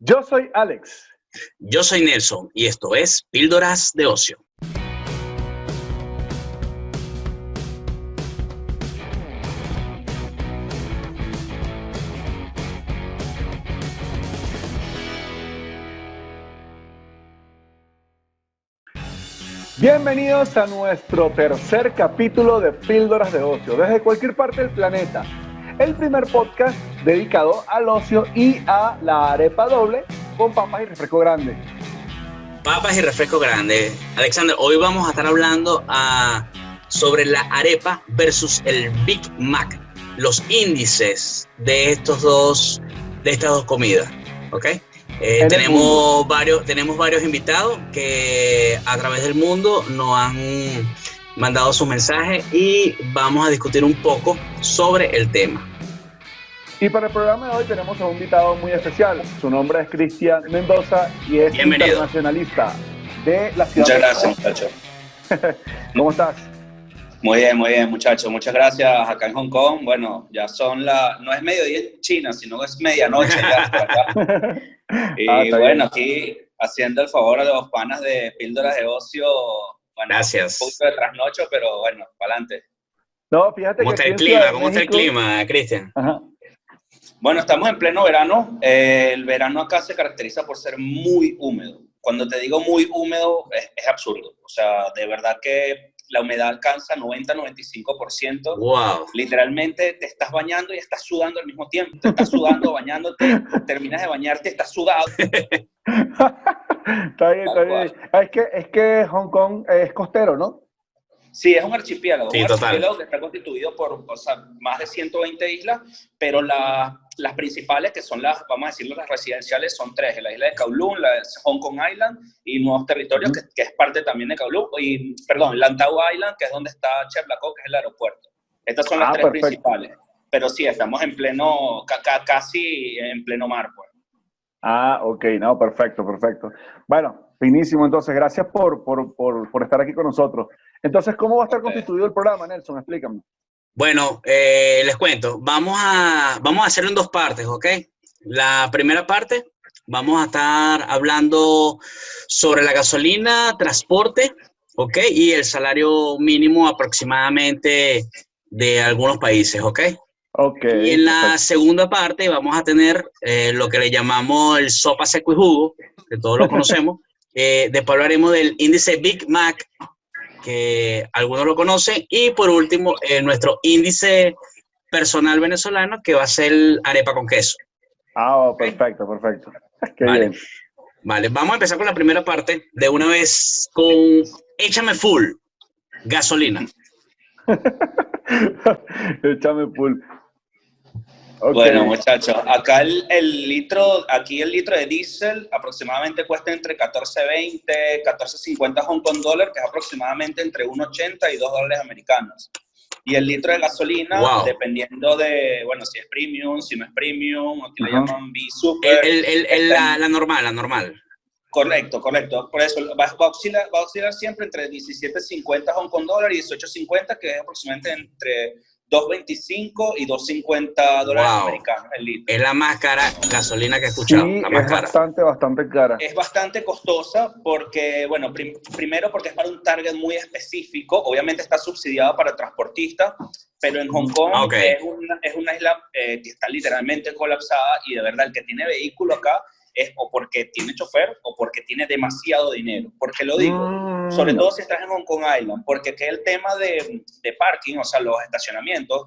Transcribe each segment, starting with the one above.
Yo soy Alex. Yo soy Nelson y esto es Píldoras de Ocio. Bienvenidos a nuestro tercer capítulo de Píldoras de Ocio, desde cualquier parte del planeta. El primer podcast dedicado al ocio y a la arepa doble con papas y refresco grande. Papas y refresco grande. Alexander, hoy vamos a estar hablando ah, sobre la arepa versus el Big Mac, los índices de estos dos, de estas dos comidas, ¿ok? Eh, tenemos varios, tenemos varios invitados que a través del mundo nos han mandado su mensaje y vamos a discutir un poco sobre el tema. Y para el programa de hoy tenemos a un invitado muy especial. Su nombre es Cristian Mendoza y es internacionalista de la ciudad. Muchas gracias, muchachos. ¿Cómo estás? Muy bien, muy bien, muchachos. Muchas gracias acá en Hong Kong. Bueno, ya son la, no es mediodía en China, sino es medianoche ya acá. y ah, bueno, aquí haciendo el favor a los panas de píldoras de ocio. Bueno, gracias. Un poco de trasnocho, pero bueno, para adelante. No, fíjate ¿Cómo está el clima? ¿Cómo está el clima, Cristian? Bueno, estamos en pleno verano. Eh, el verano acá se caracteriza por ser muy húmedo. Cuando te digo muy húmedo, es, es absurdo. O sea, de verdad que la humedad alcanza 90-95%. Wow. Literalmente te estás bañando y estás sudando al mismo tiempo. Te estás sudando, bañándote, terminas de bañarte, estás sudado. está bien, está bien. Ah, es que, es que Hong Kong es costero, ¿no? Sí, es un archipiélago. Sí, un archipiélago que está constituido por o sea, más de 120 islas, pero la, las principales, que son las, vamos a decirlo, las residenciales, son tres. La isla de Kowloon, la de Hong Kong Island y Nuevos Territorios, que, que, es parte también de Kowloon, y, perdón, Lantau Island, que es donde está Chevlaco, que es el aeropuerto. Estas son las ah, tres principales. Pero sí, estamos en pleno, casi en pleno mar, pues. Ah, ok, no, perfecto, perfecto. Bueno, finísimo, entonces, gracias por, por, por, por estar aquí con nosotros. Entonces, ¿cómo va a estar constituido el programa, Nelson? Explícame. Bueno, eh, les cuento, vamos a, vamos a hacerlo en dos partes, ¿ok? La primera parte, vamos a estar hablando sobre la gasolina, transporte, ¿ok? Y el salario mínimo aproximadamente de algunos países, ¿ok? Y en la segunda parte vamos a tener eh, lo que le llamamos el sopa seco y jugo, que todos lo conocemos. eh, después hablaremos del índice Big Mac, que algunos lo conocen. Y por último, eh, nuestro índice personal venezolano, que va a ser arepa con queso. Ah, oh, perfecto, perfecto. Qué vale. bien. Vale, vamos a empezar con la primera parte de una vez con Échame Full, gasolina. Échame full. Bueno, muchachos, acá el, el litro, aquí el litro de diésel aproximadamente cuesta entre 14.20, 14.50 Hong Kong dólar, que es aproximadamente entre 1.80 y 2 dólares americanos. Y el litro de gasolina, Wow. dependiendo de, bueno, si es premium, si no es premium, o que le Ajá. llaman B-Super. El, el- el- el- la, la normal, la normal. Correcto, correcto. Por eso va, va a, oscilar, va a oscilar siempre entre 17.50 Hong Kong dólar y 18.50, que es aproximadamente entre 2.25 y 2.50 dólares Wow. americanos el litro. Es la más cara gasolina que he Sí, escuchado, la más es cara. bastante, bastante cara. Es bastante costosa porque, bueno, prim- primero porque es para un target muy específico, obviamente está subsidiada para transportistas, pero en Hong Kong Ah, ok. es, una, es una isla eh, que está literalmente colapsada y de verdad el que tiene vehículo acá es o porque tiene chofer o porque tiene demasiado dinero. ¿Por qué lo digo? Mm, Sobre todo si estás en Hong Kong Island, porque que el tema de, de parking, o sea, los estacionamientos,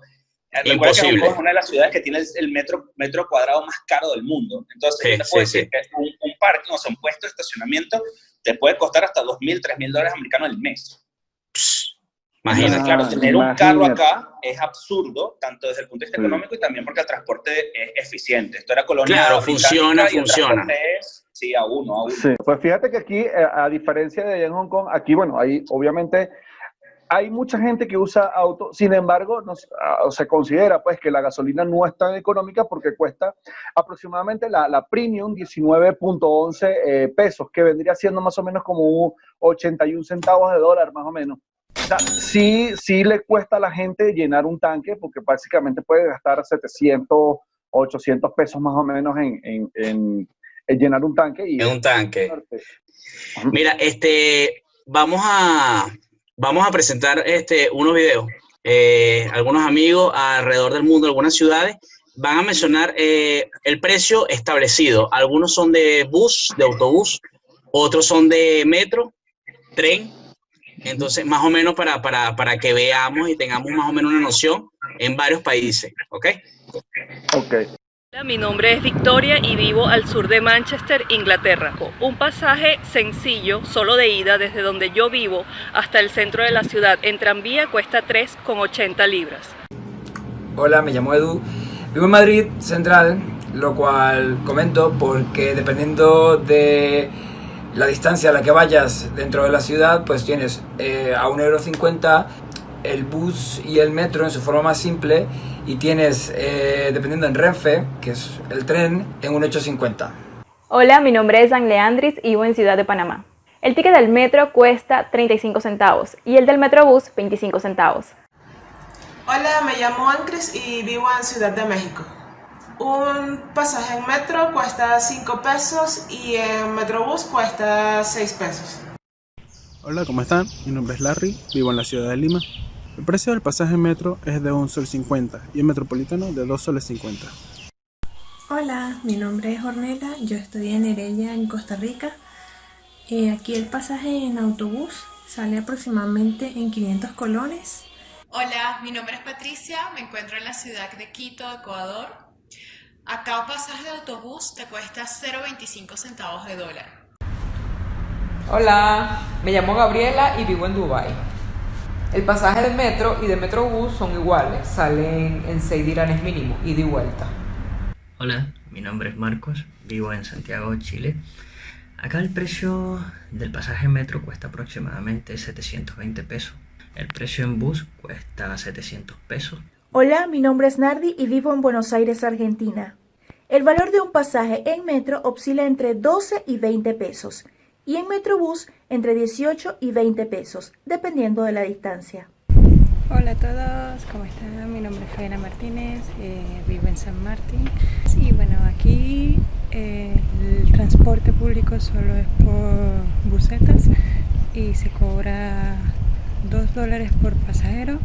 eh, que Imposible. Kong es una de las ciudades que tiene el, metro, metro cuadrado más caro del mundo. Entonces, Sí, te puedo sí, decir que un, un parking, o sea, un puesto de estacionamiento, te puede costar hasta 2.000, 3.000 dólares americanos al mes. Entonces, Imagínate. claro, tener un carro acá es absurdo, tanto desde el punto de vista Sí. económico y también porque el transporte es eficiente. Esto era colonia Claro, funciona, funciona. es, sí, a uno, a uno. Sí, pues fíjate que aquí, eh, a diferencia de allá en Hong Kong, aquí, bueno, ahí obviamente hay mucha gente que usa auto, sin embargo, no, se- ah, se considera pues que la gasolina no es tan económica porque cuesta aproximadamente la, la premium 19.11 eh, pesos, que vendría siendo más o menos como un 81 centavos de dólar, más o menos. O sea, sí, sí le cuesta a la gente llenar un tanque porque básicamente puede gastar 700, 800 pesos más o menos en, en, en, llenar un tanque. Y en un tanque. Mira, este, vamos a, vamos a presentar este, unos videos. Eh, algunos amigos alrededor del mundo, algunas ciudades, van a mencionar eh, el precio establecido. Algunos son de bus, de autobús, otros son de metro, tren. Entonces, más o menos para, para, para que veamos y tengamos más o menos una noción en varios países. ¿Ok? Ok. Mi nombre es Victoria y vivo al sur de Manchester, Inglaterra. Un pasaje sencillo, solo de ida desde donde yo vivo hasta el centro de la ciudad en tranvía cuesta 3,80 libras. Hola, me llamo Edu. Vivo en Madrid Central, lo cual comento porque dependiendo de la distancia a la que vayas dentro de la ciudad, pues tienes eh, a 1,50€ el bus y el metro en su forma más simple y tienes, eh, dependiendo en Renfe, que es el tren, en un 850. Hola, mi nombre es Leandris y vivo en Ciudad de Panamá. El ticket del metro cuesta 35 centavos y el del metrobús 25 centavos. Hola, me llamo Ancres y vivo en Ciudad de México. Un pasaje en metro cuesta 5 pesos y en metrobús cuesta 6 pesos. Hola, ¿cómo están? Mi nombre es Larry, vivo en la ciudad de Lima. El precio del pasaje en metro es de 1 sol 50 y el metropolitano de 2 soles 50. Hola, mi nombre es Ornella, yo estoy en Heredia, en Costa Rica. Eh, aquí el pasaje en autobús sale aproximadamente en 500 colones. Hola, mi nombre es Patricia, me encuentro en la ciudad de Quito, Ecuador. Acá un pasaje de autobús te cuesta 0,25 centavos de dólar. Hola, me llamo Gabriela y vivo en Dubai. El pasaje de metro y de metrobús son iguales, salen en 6 diranes mínimo, y de vuelta. Hola, mi nombre es Marcos, vivo en Santiago, Chile. Acá el precio del pasaje metro cuesta aproximadamente 720 pesos. El precio en bus cuesta 700 pesos. Hola, mi nombre es Nardi y vivo en Buenos Aires, Argentina. El valor de un pasaje en metro oscila entre 12 y 20 pesos y en Metrobús entre 18 y 20 pesos, dependiendo de la distancia. Hola a todos, ¿cómo están? Mi nombre es Jaina Martínez, eh, vivo en San Martín. Sí, bueno, aquí eh, el transporte público solo es por busetas y se cobra 2 dólares por pasajero.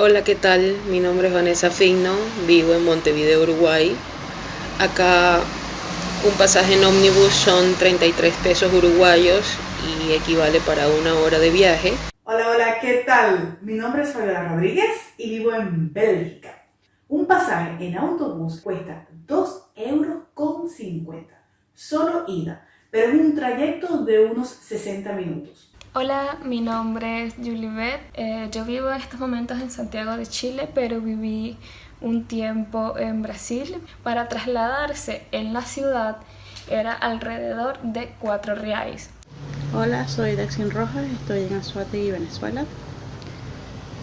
Hola, ¿qué tal? Mi nombre es Vanessa Fino, vivo en Montevideo, Uruguay. Acá un pasaje en ómnibus son 33 pesos uruguayos y equivale para una hora de viaje. Hola, hola, ¿qué tal? Mi nombre es Fabiola Rodríguez y vivo en Bélgica. Un pasaje en autobús cuesta 2 euros con 50, solo ida, pero en un trayecto de unos 60 minutos. Hola, mi nombre es Julie Beth. Eh, yo vivo en estos momentos en Santiago de Chile, pero viví un tiempo en Brasil. Para trasladarse en la ciudad era alrededor de 4 reais. Hola, soy Daxin Rojas, estoy en y Venezuela.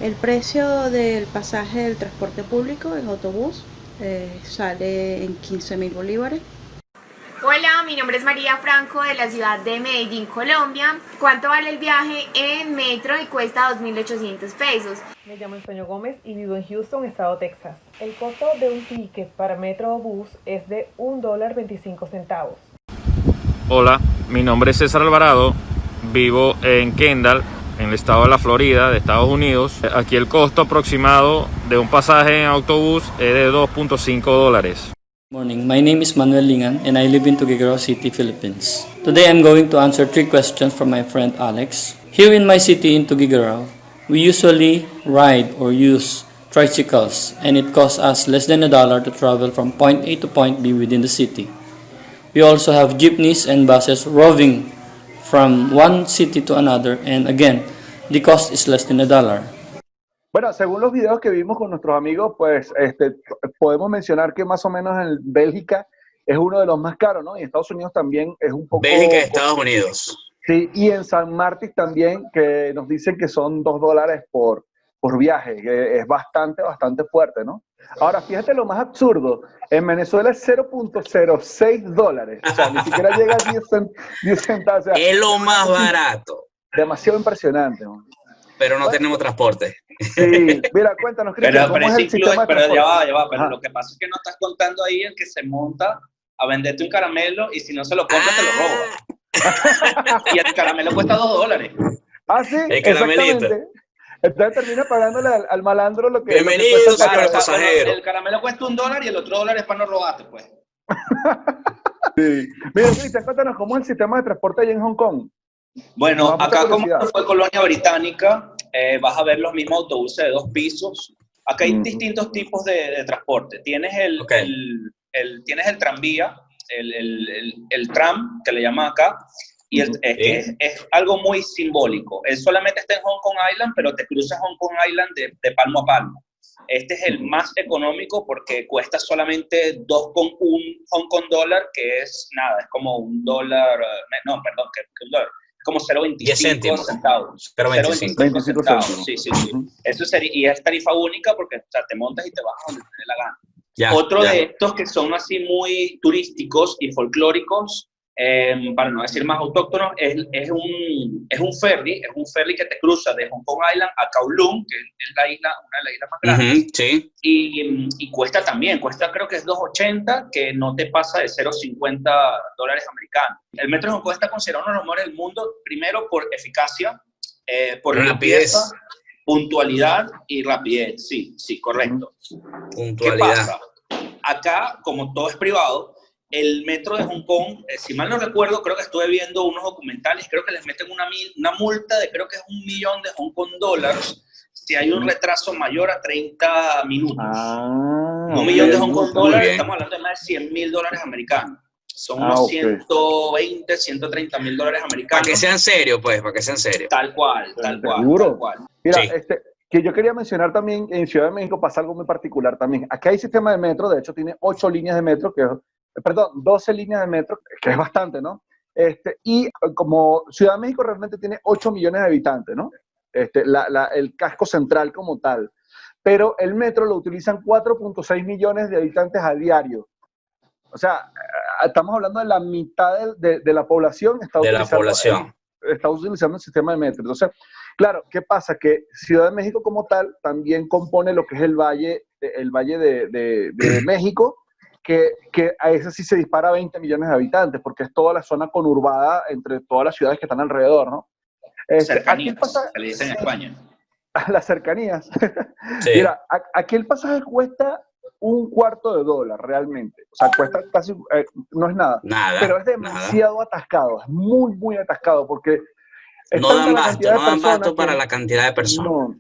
El precio del pasaje del transporte público, el autobús, eh, sale en 15 mil bolívares Hola, mi nombre es María Franco de la ciudad de Medellín, Colombia. ¿Cuánto vale el viaje en metro y cuesta 2.800 pesos? Me llamo Antonio Gómez y vivo en Houston, estado Texas. El costo de un ticket para metro o bus es de un dólar 25 centavos. Hola, mi nombre es César Alvarado, vivo en Kendall, en el estado de la Florida, de Estados Unidos. Aquí el costo aproximado de un pasaje en autobús es de 2.5 dólares. Good morning, my name is Manuel Lingan and I live in Tuguegarao City, Philippines. Today I'm going to answer three questions from my friend Alex. Here in my city in Tuguegarao, we usually ride or use tricycles and it costs us less than a dollar to travel from point A to point B within the city. We also have jeepneys and buses roving from one city to another and again, the cost is less than a dollar. Bueno, según los videos que vimos con nuestros amigos, pues este, podemos mencionar que más o menos en Bélgica es uno de los más caros, ¿no? Y en Estados Unidos también es un poco... Bélgica y Estados Unidos. Sí, y en San Martín también, que nos dicen que son dos dólares por, por viaje, que es bastante, bastante fuerte, ¿no? Ahora, fíjate lo más absurdo, en Venezuela es 0.06 dólares, o sea, ni siquiera llega a 10, centavos. es lo más barato. Demasiado impresionante. ¿no? Pero no tenemos transporte. Sí, mira, cuéntanos, Cristian, pero, ¿cómo es el sistema pero ya va, ya va, pero lo que pasa es que no estás contando ahí el que se monta a venderte un caramelo y si no se lo compras, te lo roba. y el caramelo cuesta dos dólares. Ah, sí, El caramelito. exactamente. Entonces termina pagándole al, al malandro lo que... lo que Bienvenido, señor caramelo. pasajero. El caramelo cuesta un dólar y el otro dólar es para no robarte, pues. Sí. Mira, Cristian, cuéntanos cómo es el sistema de transporte allá en Hong Kong. Bueno, acá como fue colonia británica, eh, vas a ver los mismos autobuses de dos pisos. Acá hay distintos tipos de, de transporte. Tienes el, el- el- tienes el tranvía, el, el- el- el tram, que le llaman acá, y el- es, es- es algo muy simbólico. Él solamente está en Hong Kong Island, pero te cruzas Hong Kong Island de, de palmo a palmo. Este es el más económico porque cuesta solamente 2,1 Hong Kong dólar, que es nada, es como un dólar, eh, no, perdón, que, que un dólar, como 0,25 céntimos. centavos. 0,25. 25 centavos. Sí, sí, sí. Eso sería, y es tarifa única porque o sea, te montas y te bajas donde te dé la gana. Ya, Otro ya. de estos que son así muy turísticos y folclóricos, eh, para no decir más autóctonos, es, es, un, es un ferry, es un ferry que te cruza de Hong Kong Island a Kowloon, que es la isla, una de las islas más grandes. Ujú, sí. Y, y cuesta también, cuesta creo que es 2.80, que no te pasa de 0.50 dólares americanos. El metro de Hong Kong está considerado uno de los mejores del mundo, primero por eficacia, eh, por Rapidez. puntualidad y rapidez. Sí, sí, correcto. ¿Qué Puntualidad. pasa? Acá, como todo es privado, el metro de Hong Kong, eh, si mal no recuerdo, creo que estuve viendo unos documentales, creo que les meten una, una multa de creo que es un millón de Hong Kong dólares si hay un retraso mayor a 30 minutos. Ah, un millón de Hong Kong dólares, estamos hablando de más de 100 mil dólares americanos. Son Ah, unos ok. 120, 130 mil dólares Para americanos. que sean serios, pues, para que sean serios. Tal cual, tal cual. Seguro. tal cual. Mira, Sí. este, que yo quería mencionar también, en Ciudad de México pasa algo muy particular también. Aquí hay sistema de metro, de hecho tiene ocho líneas de metro, que, perdón, 12 líneas de metro, que es bastante, ¿no? Este, y eh, como Ciudad de México realmente tiene 8 millones de habitantes, ¿no? Este, la- la- el casco central como tal. Pero el metro lo utilizan 4.6 millones de habitantes a diario. O sea, eh, estamos hablando de la mitad de, de- de la población. Está De la utilizando- población. está utilizando el sistema de metro. Entonces, claro, ¿qué pasa? Que Ciudad de México como tal también compone lo que es el valle, el valle de México, que, que a ese sí se dispara a 20 millones de habitantes, porque es toda la zona conurbada entre todas las ciudades que están alrededor, ¿no? Este, Cercanías, pasaje- se le dice en España. a las cercanías. Sí. Mira, a- aquí el pasaje cuesta un cuarto de dólar realmente. O sea, cuesta casi, eh, no es nada. Nada, Pero es demasiado atascado, es muy, muy atascado porque... No dan basto, no dan basto que- para la cantidad de personas. no.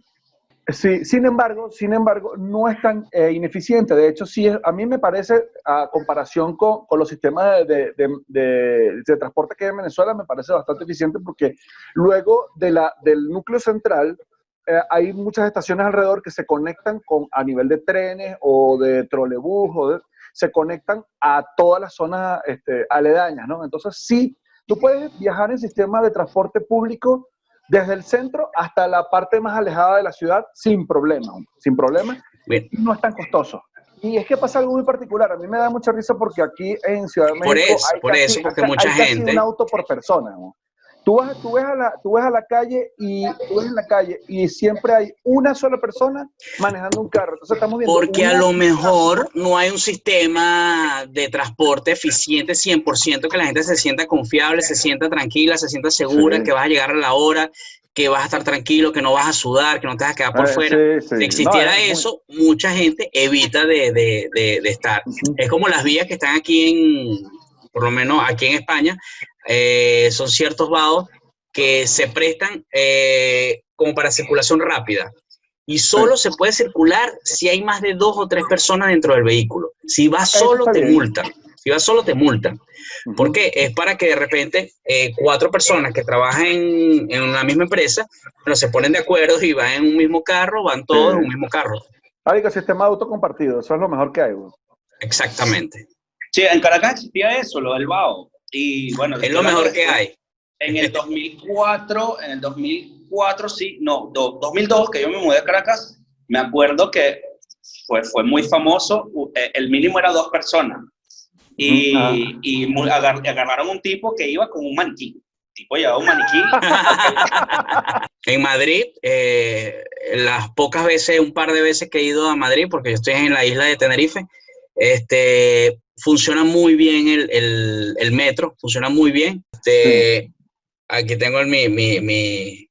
Sí, sin embargo, sin embargo, no es tan eh, ineficiente. De hecho, sí, a mí me parece, a comparación con, con los sistemas de, de- de- transporte que hay en Venezuela, me parece bastante eficiente porque luego de la, del núcleo central eh, hay muchas estaciones alrededor que se conectan con, a nivel de trenes o de trolebús, o se conectan a todas las zonas este, aledañas, ¿no? Entonces, sí, tú puedes viajar en sistema de transporte público desde el centro hasta la parte más alejada de la ciudad sin problema, sin problema. Bien. No es tan costoso. Y es que pasa algo muy particular. A mí me da mucha risa porque aquí en Ciudad de México Por eso, hay por casi- eso, porque hay mucha casi gente- un auto por persona. ¿no? Tú, vas, tú, ves a la, tú ves a la calle y tú ves en la calle y siempre hay una sola persona manejando un carro. Entonces estamos viendo Porque a lo mejor no hay un sistema de transporte eficiente 100%, que la gente se sienta confiable, se sienta tranquila, se sienta segura, Sí. que vas a llegar a la hora, que vas a estar tranquilo, que no vas a sudar, que no te vas a quedar por Eh, fuera. sí, sí. Si existiera No, es muy- eso, mucha gente evita de, de- de- de estar. Es como las vías que están aquí en, por lo menos aquí en España, eh, son ciertos vados que se prestan eh, como para circulación rápida. Y solo se puede circular si hay más de dos o tres personas dentro del vehículo. Si vas solo, te multan. Si vas solo, te multan. ¿Por qué? Es para que de repente eh, cuatro personas que trabajan en, en la misma empresa, se ponen de acuerdo y van en un mismo carro, van todos en un mismo carro. Marico, sistema de auto compartido, eso es lo mejor que hay. Exactamente. Sí, en Caracas existía eso, lo del BAO. Y bueno, Es lo mejor que hay. En el 2004, en el 2004, sí, no, do- 2002, que yo me mudé a Caracas, me acuerdo que fue, fue muy famoso, eh, el mínimo era dos personas. Y, ah. y agar- agarraron un tipo que iba con un maniquí. El tipo llevaba un maniquí. En Madrid, eh, las pocas veces, un par de veces que he ido a Madrid, porque yo estoy en la isla de Tenerife, Este, funciona muy bien el, metro, funciona muy bien. Este, Aquí tengo mi, mi, mi,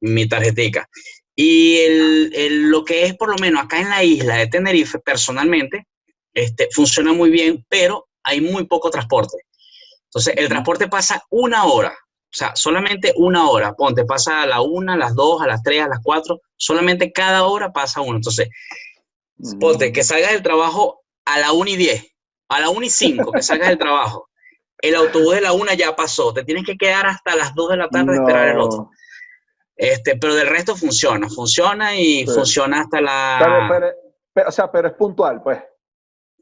mi tarjetica. Y el, lo que es por lo menos acá en la isla de Tenerife, personalmente, este, funciona muy bien, pero hay muy poco transporte. Entonces, el transporte pasa una hora, o sea, solamente una hora. Ponte, pasa a la una, a las dos, a las tres, a las cuatro, solamente cada hora pasa uno. Entonces, ponte, que salgas del trabajo a la una y diez, a la una y cinco, que salgas del trabajo. El autobús de la una ya pasó, te tienes que quedar hasta las dos de la tarde a esperar el otro. Este, pero del resto funciona, funciona y funciona hasta la... Pero, o sea, pero es puntual, pues.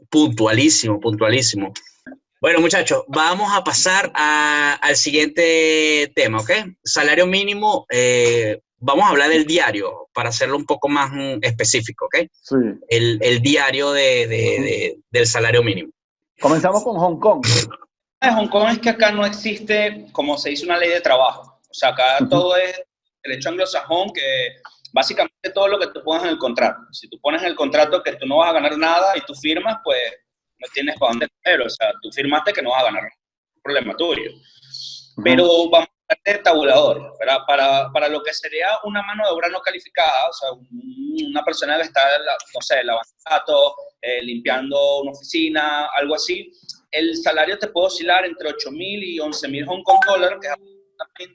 Puntualísimo, puntualísimo. Bueno, muchachos, vamos a pasar al siguiente tema, ¿ok? Salario mínimo, eh, vamos a hablar del diario para hacerlo un poco más mm, específico, ¿ok? Sí. El, diario de, del salario mínimo. Comenzamos con Hong Kong. En Hong Kong es que acá no existe, como se dice, una ley de trabajo. O sea, acá todo es derecho anglosajón que básicamente todo lo que tú pones en el contrato. Si tú pones en el contrato que tú no vas a ganar nada y tú firmas, pues no tienes para dónde coger. O sea, tú firmaste que no vas a ganar nada. problema tuyo. Pero vamos a hablar de tabulador. Para, para lo que sería una mano de obra no calificada, o sea, una persona que está, no sé, lavando datos, eh, limpiando una oficina, algo así, el salario te puede oscilar entre 8 mil y 11 mil Hong Kong dólares, que es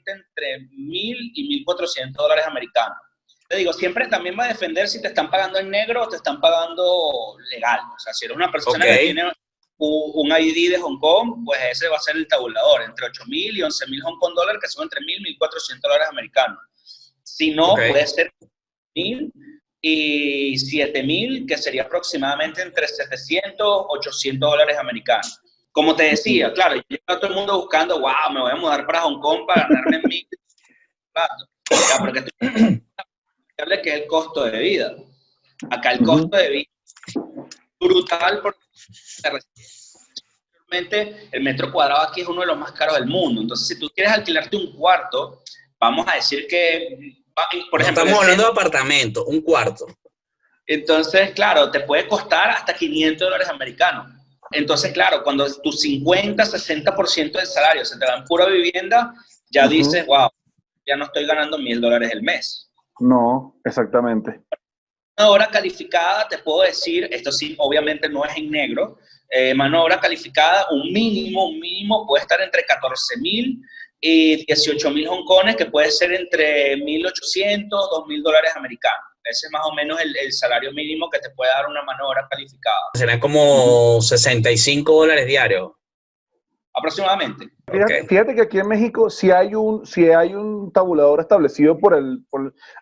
entre 1.000 y 1.400 dólares americanos. Te digo, siempre también va a defender si te están pagando en negro o te están pagando legal. O sea, si eres una persona que tiene un ID de Hong Kong, pues ese va a ser el tabulador, entre 8.000 y 11.000 Hong Kong dólares, que son entre 1.000 y 1.400 dólares americanos. Si no, puede ser 1.000 y 7.000, que sería aproximadamente entre 700 800 dólares americanos. Como te decía, claro, yo todo el mundo buscando, wow, me voy a mudar para Hong Kong para ganarme mil. Ya, porque tú que es el costo de vida. Acá el costo de vida es brutal porque realmente el metro cuadrado aquí es uno de los más caros del mundo. Entonces, si tú quieres alquilarte un cuarto, vamos a decir que, por ejemplo... Estamos hablando de apartamento, un cuarto. Entonces, claro, te puede costar hasta 500 dólares americanos. Entonces, claro, cuando tu 50, 60% del salario se te da en pura vivienda, ya dices, wow, ya no estoy ganando mil dólares el mes. No, exactamente. Hora calificada, te puedo decir, esto sí, obviamente no es en negro, eh, mano obra calificada, un mínimo, un mínimo puede estar entre 14 mil y 18 mil hongkones, que puede ser entre 1.800, 2.000 dólares americanos. Ese es más o menos el, salario mínimo que te puede dar una mano obra calificada. Serán como 65 dólares diarios. Aproximadamente. Fíjate, que aquí en México si hay un, si hay un tabulador establecido por el,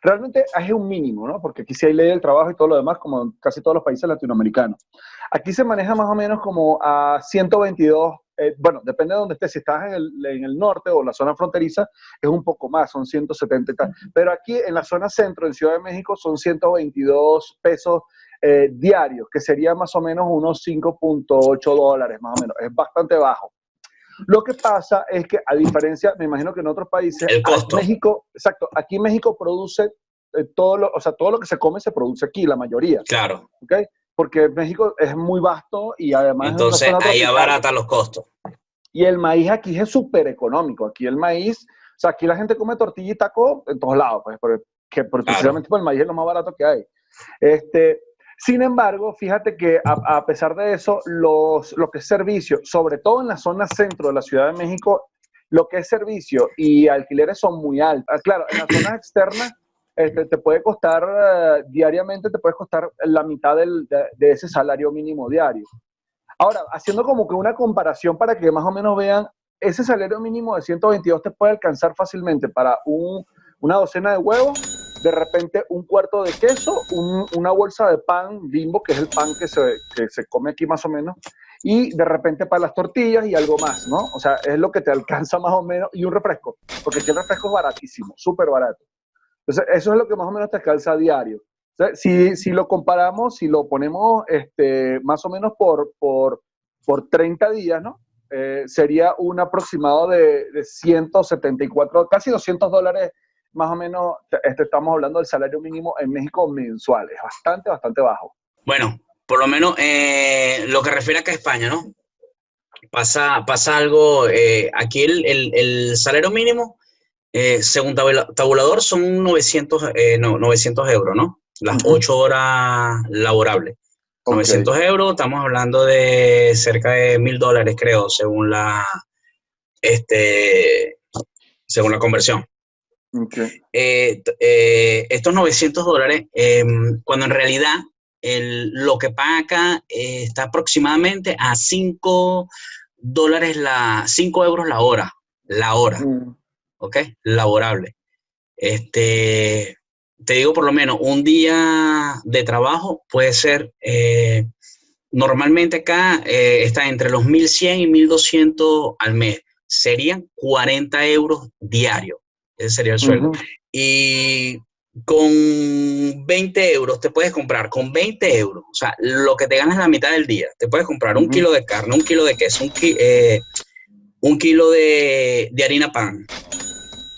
Realmente es un mínimo, ¿no? Porque aquí sí hay ley del trabajo y todo lo demás, como en casi todos los países latinoamericanos. Aquí se maneja más o menos como a 122 eh, bueno, depende de dónde estés, si estás en el, en el, norte o la zona fronteriza, es un poco más, son 170 y tal. Pero aquí en la zona centro, en Ciudad de México, son 122 pesos eh, diarios, que sería más o menos unos 5.8 dólares, más o menos. Es bastante bajo. Lo que pasa es que, a diferencia, me imagino que en otros países, México, exacto, aquí México produce eh, todo lo, o sea, todo lo que se come se produce aquí, la mayoría. Claro. ¿okay? porque México es muy vasto y además... Entonces ahí abarata los costos. Y el maíz aquí es súper económico. Aquí el maíz, o sea, aquí la gente come tortilla y taco en todos lados, pues, porque, precisamente el maíz es lo más barato que hay. Este, sin embargo, fíjate que a, pesar de eso, los, lo que es servicio, sobre todo en la zona centro de la Ciudad de México, lo que es servicio y alquileres son muy altos. Ah, claro, en las zonas externas este, te puede costar eh, diariamente, te puede costar la mitad del, de, ese salario mínimo diario. Ahora, haciendo como que una comparación para que más o menos vean, ese salario mínimo de 122 te puede alcanzar fácilmente para un, una docena de huevos, de repente un cuarto de queso, una bolsa de pan bimbo, que es el pan que se, que se come aquí más o menos, y de repente para las tortillas y algo más, ¿no? O sea, es lo que te alcanza más o menos, y un refresco, porque aquí el refresco es baratísimo, súper barato. Entonces, eso es lo que más o menos te calza a diario. si, si, lo comparamos, si lo ponemos este, más o menos por, por, por 30 días, ¿no? Eh, sería un aproximado de, de, 174, casi 200 dólares, más o menos, este, estamos hablando del salario mínimo en México mensual. Es bastante, bastante bajo. Bueno, por lo menos eh, lo que refiere acá a España, ¿no? Pasa, pasa algo, eh, aquí el, el, el, salario mínimo, eh, según tabulador, son 900, no, 900 euros, ¿no? Las 8 horas laborables. 900 euros, estamos hablando de cerca de mil dólares, creo, según la, este, según la conversión. Estos 900 dólares, em, cuando en realidad lo que paga acá eh, está aproximadamente a 5 dólares la, 5 euros la hora, la hora, mm. ¿ok? Laborable. Este, te digo por lo menos, un día de trabajo puede ser, eh, normalmente acá eh, está entre los 1.100 y 1.200 al mes, serían 40 euros diarios, ese sería el sueldo. Y con 20 euros te puedes comprar, con 20 euros, o sea, lo que te ganas la mitad del día, te puedes comprar un kilo de carne, un kilo de queso, un, eh, un kilo de, harina pan,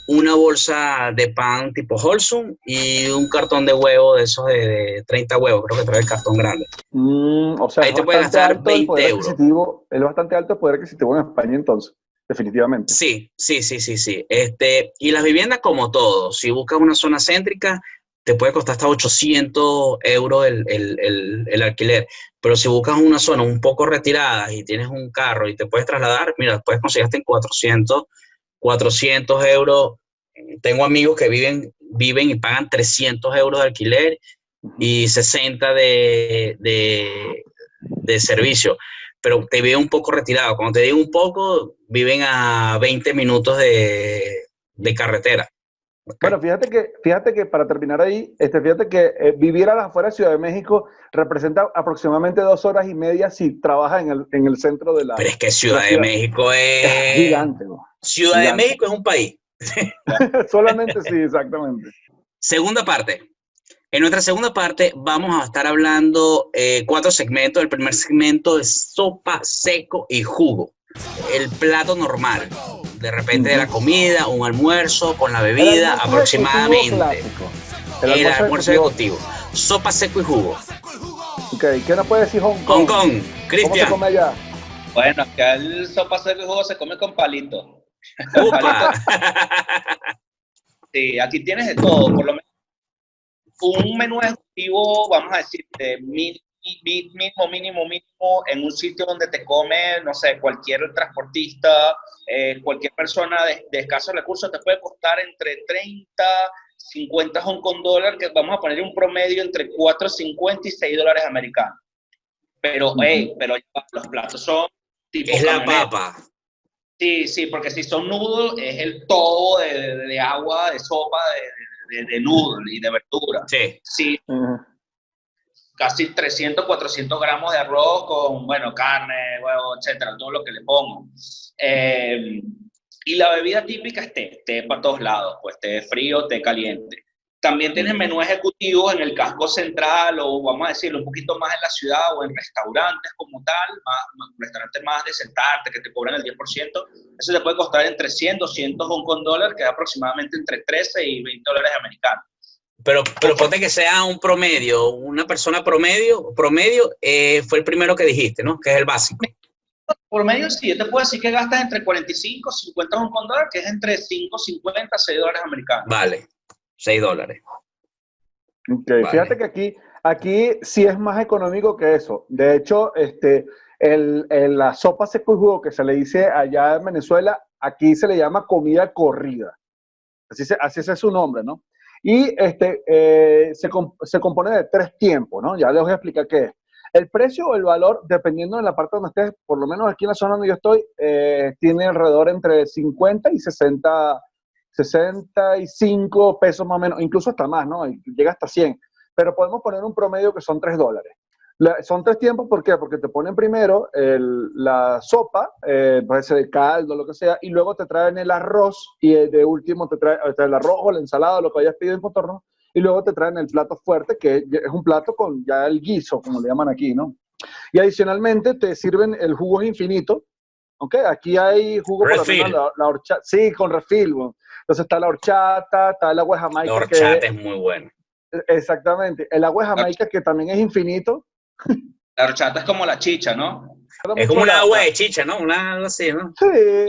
una bolsa de pan tipo Holsum y un cartón de huevo de esos de, 30 huevos, creo que trae el cartón grande. Mm, o sea, ahí te puedes gastar 20 euros. Es bastante alto el poder adquisitivo en España entonces definitivamente. Sí, sí, sí, sí, sí. Este, y las viviendas como todo, si buscas una zona céntrica, te puede costar hasta 800 euros el, alquiler. Pero si buscas una zona un poco retirada y tienes un carro y te puedes trasladar, mira, puedes conseguir hasta en 400, 400 euros. Tengo amigos que viven, viven y pagan 300 euros de alquiler y 60 de, de, de servicio pero te veo un poco retirado. Cuando te digo un poco, viven a 20 minutos de, carretera. Bueno, fíjate que, fíjate que para terminar ahí, este, fíjate que eh, vivir a las afueras de Ciudad de México representa aproximadamente dos horas y media si trabajas en el, en el centro de la. Pero es que Ciudad de, México es. gigante, Ciudad de México es un país. Solamente sí, exactamente. Segunda parte. En nuestra segunda parte vamos a estar hablando eh, cuatro segmentos. El primer segmento es sopa, seco y jugo. El plato normal. De repente de la comida, un almuerzo con la bebida aproximadamente. El almuerzo, ejecutivo. Sopa, seco y jugo. Ok, ¿qué nos puede decir Hong Kong? Hong Kong, Cristian. ¿Cómo se come allá? Bueno, acá el sopa, seco y jugo se come con palito. sí, aquí tienes de todo, por lo menos un menú ejecutivo, vamos a decir, de mínimo, mínimo, mínimo, en un sitio donde te come, no sé, cualquier transportista, eh, cualquier persona de, escasos recursos, te puede costar entre 30, 50 Hong Kong dólares, que vamos a poner un promedio entre 4.50 y 6 dólares americanos. Pero, hey, pero los platos son tipo... Es la papa. Sí, sí, porque si son nudos, es el todo de, de agua, de sopa, de, de, de noodle y de verdura. Sí. Sí. Casi 300, 400 gramos de arroz con, bueno, carne, huevo, etcétera, todo lo que le pongo. Eh, y la bebida típica es té, té para todos lados, pues té frío, té caliente. También tienes menú ejecutivo en el casco central o vamos a decirlo un poquito más en la ciudad o en restaurantes como tal, más, restaurantes más de sentarte que te cobran el 10%. Eso te puede costar entre 100, 200 Hong Kong dólares, que es aproximadamente entre 13 y 20 dólares americanos. Pero, pero ponte que sea un promedio, una persona promedio, promedio eh, fue el primero que dijiste, ¿no? Que es el básico. Promedio sí, yo te puedo decir que gastas entre 45 y 50 Hong Kong dólares, que es entre 5, 50, 6 dólares americanos. Vale. 6 dólares. Ok, fíjate que aquí, aquí sí es más económico que eso. De hecho, este, el, la sopa seco y jugo que se le dice allá en Venezuela, aquí se le llama comida corrida. Así, se, así es su nombre, ¿no? Y este, eh, se, se, compone de tres tiempos, ¿no? Ya les voy a explicar qué es. El precio o el valor, dependiendo de la parte donde estés, por lo menos aquí en la zona donde yo estoy, eh, tiene alrededor entre 50 y 60 65 pesos más o menos, incluso hasta más, ¿no? Llega hasta 100. Pero podemos poner un promedio que son 3 dólares. son tres tiempos, ¿por qué? Porque te ponen primero la sopa, eh, puede ser de caldo, lo que sea, y luego te traen el arroz, y de último te traen el arroz o la ensalada, lo que hayas pedido en contorno, y luego te traen el plato fuerte, que es un plato con ya el guiso, como le llaman aquí, ¿no? Y adicionalmente te sirven el jugo infinito, ¿ok? Aquí hay jugo, por la, la horchata, sí, con refil, entonces está la horchata, está el agua de Jamaica. La horchata es muy bueno. Exactamente. El agua de Jamaica, que también es infinito. La horchata es como la chicha, ¿no? Es como una agua de chicha, ¿no? Una algo así, ¿no? Sí,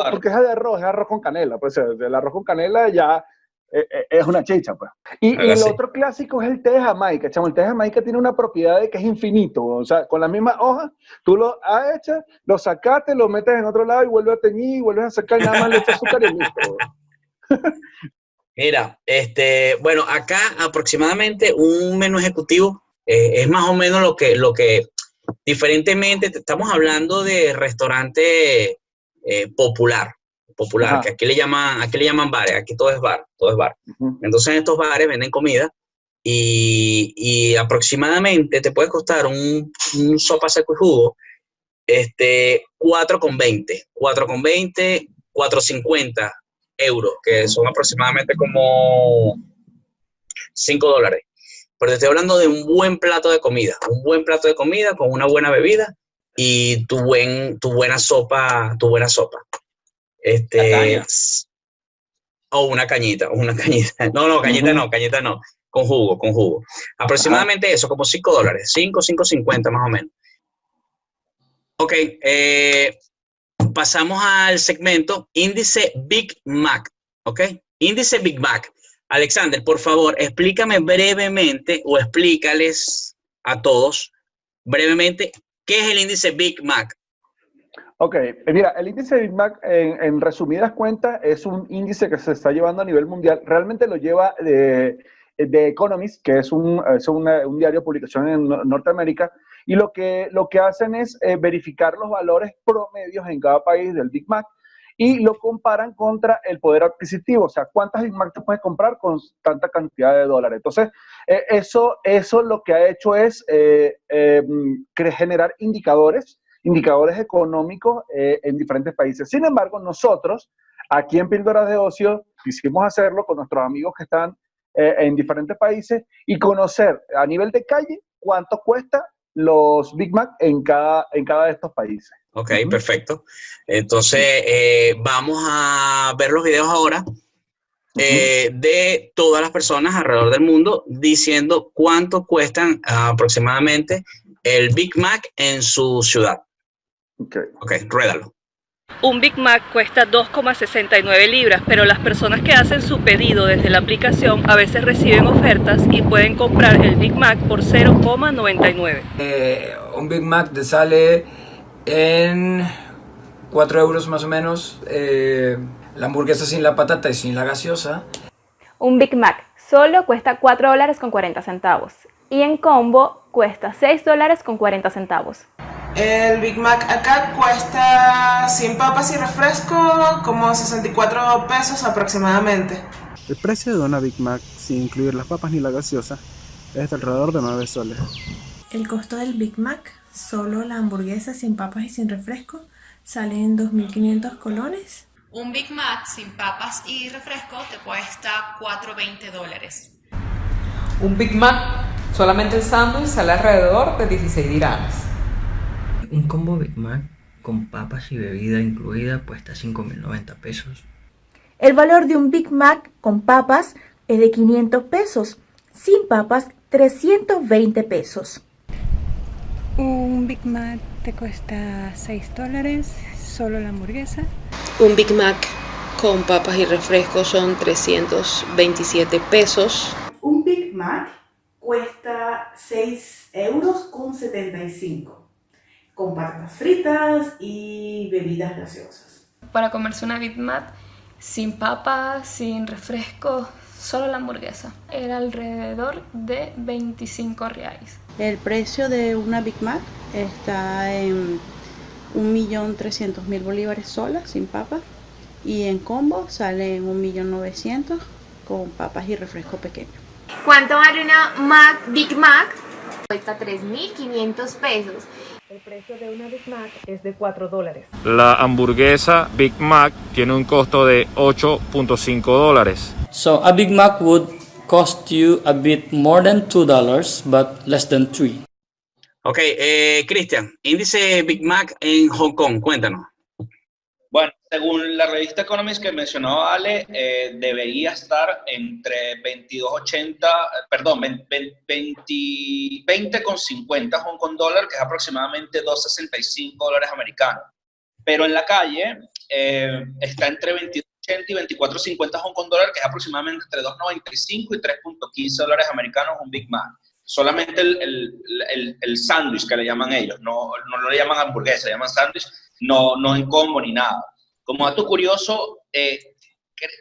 porque es de arroz, es arroz con canela. Pues el arroz con canela ya eh, eh, es una chicha, pues. Y, y el otro clásico es el té de Jamaica, chamo. El té de Jamaica tiene una propiedad de que es infinito. O sea, con la misma hoja, tú lo echas, lo sacaste, lo metes en otro lado y vuelves a teñir, y vuelves a sacar, nada más le echas azúcar y listo. Mira, este, bueno, acá aproximadamente un menú ejecutivo eh, es más o menos lo que, lo que, diferentemente, estamos hablando de restaurante popular popular, que aquí le llaman, aquí le llaman bares, aquí todo es bar, todo es bar. Entonces en estos bares venden comida y, y aproximadamente te puede costar un, un, sopa seco y jugo, este, 4,20, 4,20, 4,50 euros, que son aproximadamente como 5 dólares. Pero te estoy hablando de un buen plato de comida, un buen plato de comida con una buena bebida y tu, buen, tu buena sopa, tu buena sopa. Este, o una cañita, o una cañita. No, no, cañita no, cañita no. Con jugo, con jugo. Aproximadamente eso, como 5 dólares. 5, 5.50 más o menos. Ok, eh, pasamos al segmento índice Big Mac. Ok, índice Big Mac. Alexander, por favor, explícame brevemente o explícales a todos brevemente qué es el índice Big Mac. Ok, eh, mira, el índice Big Mac, en, resumidas cuentas, es un índice que se está llevando a nivel mundial. Realmente lo lleva de, de Economist, que es, un, un diario de publicación en Norteamérica, y lo que, lo que hacen es eh, verificar los valores promedios en cada país del Big Mac y lo comparan contra el poder adquisitivo, o sea, cuántas Big Mac te puedes comprar con tanta cantidad de dólares. Entonces, eh, eso, eso lo que ha hecho es generar indicadores indicadores económicos eh, en diferentes países. Sin embargo, nosotros, aquí en Píldoras de Ocio, quisimos hacerlo con nuestros amigos que están eh, en diferentes países y conocer a nivel de calle cuánto cuesta los Big Mac en cada, en cada de estos países. Ok, perfecto. Entonces, eh, vamos a ver los videos ahora de todas las personas alrededor del mundo diciendo cuánto cuestan aproximadamente el Big Mac en su ciudad. Ok, okay ruédalo. Un Big Mac cuesta 2,69 libras, pero las personas que hacen su pedido desde la aplicación a veces reciben ofertas y pueden comprar el Big Mac por 0,99. Eh, un Big Mac te sale en 4 euros más o menos. Eh, la hamburguesa sin la patata y sin la gaseosa. Un Big Mac solo cuesta 4 dólares con 40 centavos y en combo cuesta 6 dólares con 40 centavos. El Big Mac acá cuesta sin papas y refresco como 64 pesos aproximadamente. El precio de una Big Mac sin incluir las papas ni la gaseosa es de alrededor de 9 soles. El costo del Big Mac, solo la hamburguesa sin papas y sin refresco, sale en 2.500 colones. Un Big Mac sin papas y refresco te cuesta 4,20 dólares. Un Big Mac, solamente el sándwich sale alrededor de 16 dirhams. Un combo Big Mac con papas y bebida incluida cuesta 5.090 pesos. El valor de un Big Mac con papas es de 500 pesos, sin papas 320 pesos. Un Big Mac te cuesta 6 dólares, solo la hamburguesa. Un Big Mac con papas y refrescos son 327 pesos. Un Big Mac cuesta 6 euros con 75 con patatas fritas y bebidas gaseosas. Para comerse una Big Mac sin papas, sin refresco, solo la hamburguesa. Era alrededor de 25 reales. El precio de una Big Mac está en 1.300.000 bolívares sola, sin papas. Y en combo sale en 1.900.000 con papas y refresco pequeño. ¿Cuánto vale una Mac, Big Mac? Cuesta 3.500 pesos. El precio de una Big Mac es de 4 dólares. La hamburguesa Big Mac tiene un costo de 8.5 dólares. So a Big Mac would cost you a bit more than 2 dollars, but less than 3. Ok, eh, Cristian, índice Big Mac en Hong Kong, cuéntanos. Según la revista Economist que mencionó Ale, eh, debería estar entre 22.80, perdón, 20,50 Hong Kong dólar, que es aproximadamente 2,65 dólares americanos. Pero en la calle eh, está entre 22.80 y 24.50 Hong Kong dólar, que es aproximadamente entre 2.95 y 3.15 dólares americanos un Big Mac. Solamente el, el, el, el sándwich que le llaman ellos, no, no, no le llaman hamburguesa, le llaman sándwich, no, no en combo ni nada. Como dato curioso, eh,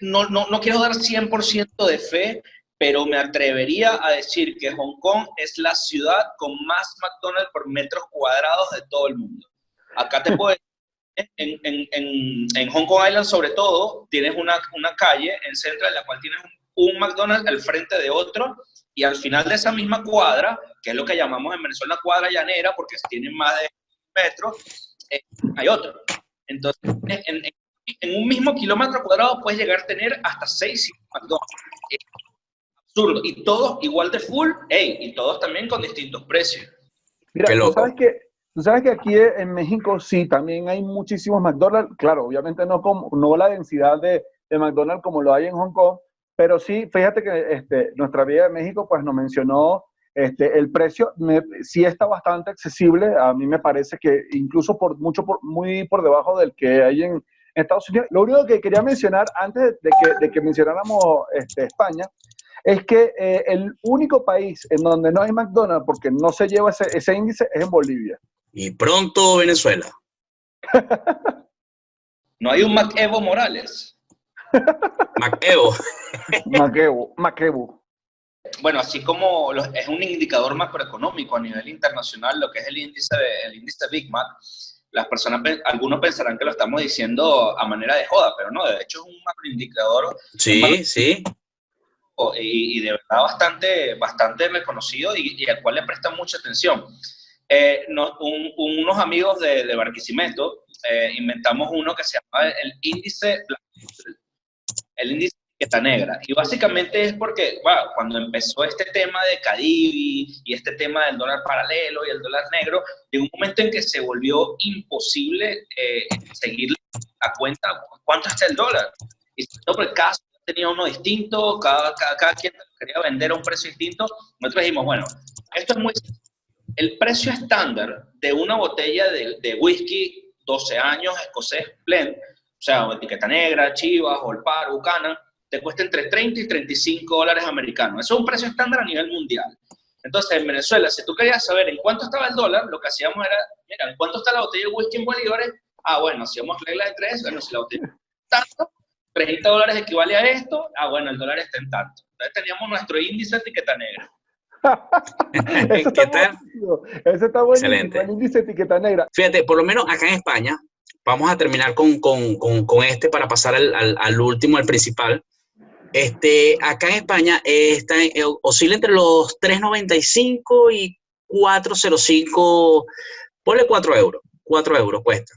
no, no, no, quiero dar 100% de fe, pero me atrevería a decir que Hong Kong es la ciudad con más McDonald's por metros cuadrados de todo el mundo. Acá te puedo decir, en, en, en, Hong Kong Island sobre todo, tienes una, una calle en Central en la cual tienes un, un, McDonald's al frente de otro y al final de esa misma cuadra, que es lo que llamamos en Venezuela cuadra llanera, porque tienen más de metros, eh, hay otro. Entonces, en, en, un mismo kilómetro cuadrado puedes llegar a tener hasta 6 McDonald's. Es absurdo. Y todos igual de full, hey, y todos también con distintos precios. Mira, tú sabes, que, tú sabes que aquí en México sí, también hay muchísimos McDonald's. Claro, obviamente no, como, no la densidad de, de McDonald's como lo hay en Hong Kong, pero sí, fíjate que este, nuestra vida de México pues nos mencionó este, el precio me, sí está bastante accesible, a mí me parece que incluso por mucho por, muy por debajo del que hay en Estados Unidos. Lo único que quería mencionar antes de que, de que mencionáramos este, España es que eh, el único país en donde no hay McDonald's porque no se lleva ese, ese índice es en Bolivia. Y pronto Venezuela. no hay un MacEvo Morales. MacEvo. MacEvo, MacEvo bueno, así como es un indicador macroeconómico a nivel internacional, lo que es el índice, de, el índice Big Mac, las personas, algunos pensarán que lo estamos diciendo a manera de joda, pero no, de hecho es un macroindicador. Sí, sí. Y, y, de verdad bastante, bastante reconocido y, y, al cual le prestan mucha atención. Eh, no, un, unos amigos de, de Barquisimeto eh, inventamos uno que se llama el índice, el índice etiqueta negra. Y básicamente es porque, wow, cuando empezó este tema de Cadivi y este tema del dólar paralelo y el dólar negro, llegó un momento en que se volvió imposible eh, seguir la cuenta cuánto está el dólar. Y porque cada tenía uno distinto, cada, cada, cada quien quería vender a un precio distinto. Nosotros dijimos, bueno, esto es muy... El precio estándar de una botella de, de whisky 12 años, escocés blend, o sea, etiqueta negra, chivas, olpar, bucana, te cuesta entre 30 y 35 dólares americanos. Eso es un precio estándar a nivel mundial. Entonces, en Venezuela, si tú querías saber en cuánto estaba el dólar, lo que hacíamos era, mira, ¿en cuánto está la botella de whisky en bolívares? Ah, bueno, hacíamos regla de tres, bueno, si la botella tanto, 30 dólares equivale a esto, ah, bueno, el dólar está en tanto. Entonces teníamos nuestro índice de etiqueta negra. Eso está buenísimo. Eso está buenísimo, Excelente. el índice de etiqueta negra. Fíjate, por lo menos acá en España, vamos a terminar con, con, con, con este para pasar al, al, al último, al principal. Este, acá en España eh, está, eh, oscila entre los 3.95 y 4.05, ponle 4 euros, 4 euros cuesta.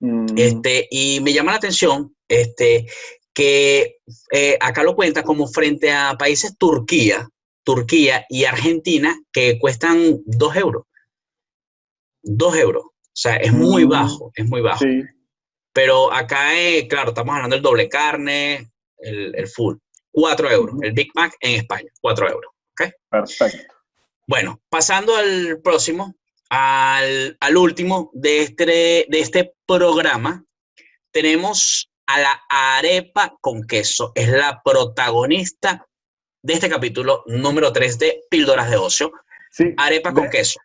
Mm. Este, y me llama la atención este, que eh, acá lo cuenta como frente a países Turquía, Turquía y Argentina que cuestan 2 euros. 2 euros. O sea, es muy mm. bajo, es muy bajo. Sí. Pero acá, claro, estamos hablando del doble carne, el, el, full. 4 euros. El Big Mac en España, 4 euros. ¿okay? Perfecto. Bueno, pasando al próximo, al, al último de este, de este programa, tenemos a la arepa con queso. Es la protagonista de este capítulo número 3 de Píldoras de Ocio. Sí. Arepa con queso.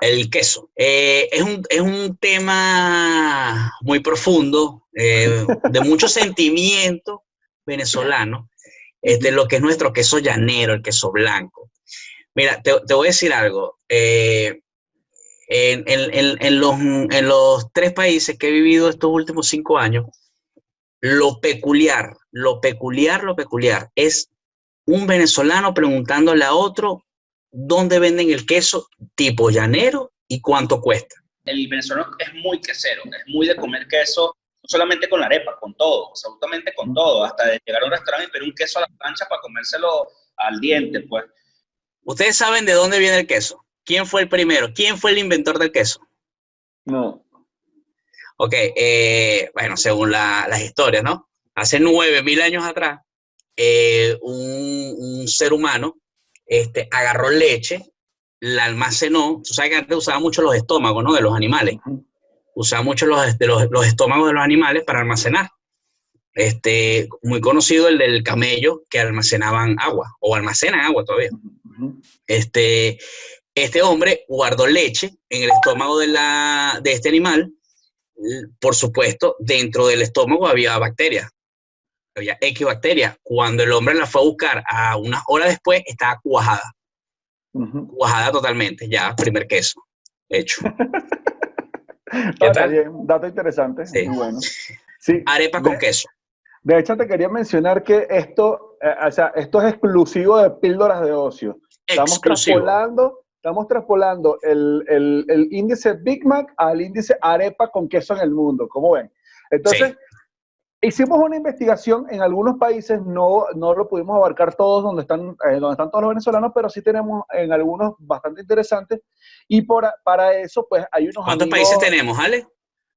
El queso. Eh, es, un, es, un, tema muy profundo, eh, de mucho sentimiento venezolano, es de lo que es nuestro queso llanero, el queso blanco. Mira, te, te voy a decir algo. Eh, en, en, en, los, en los tres países que he vivido estos últimos cinco años, lo peculiar, lo peculiar, lo peculiar es un venezolano preguntándole a otro dónde venden el queso tipo llanero y cuánto cuesta. El venezolano es muy quesero, es muy de comer queso solamente con la arepa, con todo, absolutamente con todo, hasta de llegar a un restaurante y pedir un queso a la plancha para comérselo al diente, pues. ¿Ustedes saben de dónde viene el queso? ¿Quién fue el primero? ¿Quién fue el inventor del queso? No. Ok, eh, bueno, según las historias, ¿no? Hace 9.000 años atrás, eh, un, ser humano este, agarró leche, la almacenó. Tú sabes que antes usaba mucho los estómagos, ¿no? De los animales. Usaba mucho los, de los, los estómagos de los animales para almacenar. Este, muy conocido el del camello que almacenaban agua o almacenan agua todavía. Este, este hombre guardó leche en el estómago de, la, de este animal. Por supuesto, dentro del estómago había bacterias, había X bacterias. Cuando el hombre la fue a buscar a unas horas después, estaba cuajada. Cuajada totalmente, ya, primer queso hecho. Está bien, dato interesante. Sí. bueno. Sí. Arepa con queso. De hecho, te quería mencionar que esto, eh, o sea, esto es exclusivo de píldoras de ocio. Estamos traspolando, estamos traspolando el, el, el, índice Big Mac al índice arepa con queso en el mundo, ¿cómo ven? Entonces, hicimos una investigación en algunos países, no, no lo pudimos abarcar todos donde están, eh, donde están todos los venezolanos, pero sí tenemos en algunos bastante interesantes. Y por, para eso, pues hay unos... ¿Cuántos países tenemos, Ale?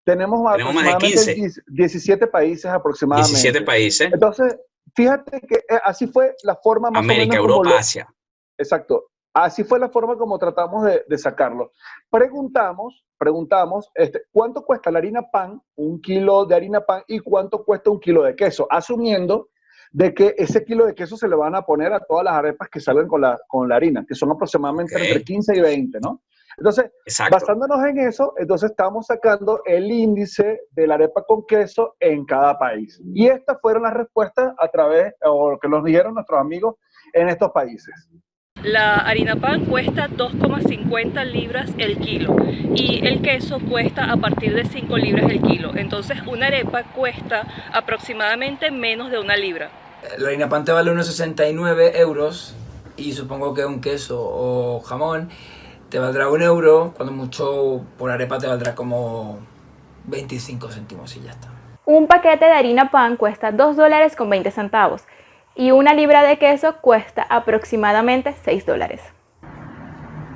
Tenemos, más de 15. 17 países aproximadamente. 17 países. Entonces, fíjate que eh, así fue la forma más América, Europa, Asia. Exacto. Así fue la forma como tratamos de, sacarlo. Preguntamos, preguntamos, este, ¿cuánto cuesta la harina pan, un kilo de harina pan, y cuánto cuesta un kilo de queso? Asumiendo de que ese kilo de queso se le van a poner a todas las arepas que salen con la, con la harina, que son aproximadamente entre 15 y 20, ¿no? Entonces, basándonos en eso, entonces estamos sacando el índice de la arepa con queso en cada país. Y estas fueron las respuestas a través, o que nos dieron nuestros amigos en estos países. La harina pan cuesta 2,50 libras el kilo y el queso cuesta a partir de 5 libras el kilo. Entonces una arepa cuesta aproximadamente menos de una libra. La harina pan te vale unos 69 euros y supongo que un queso o jamón te valdrá un euro, cuando mucho por arepa te valdrá como 25 céntimos y ya está. Un paquete de harina pan cuesta 2 dólares con 20 centavos y una libra de queso cuesta aproximadamente 6 dólares.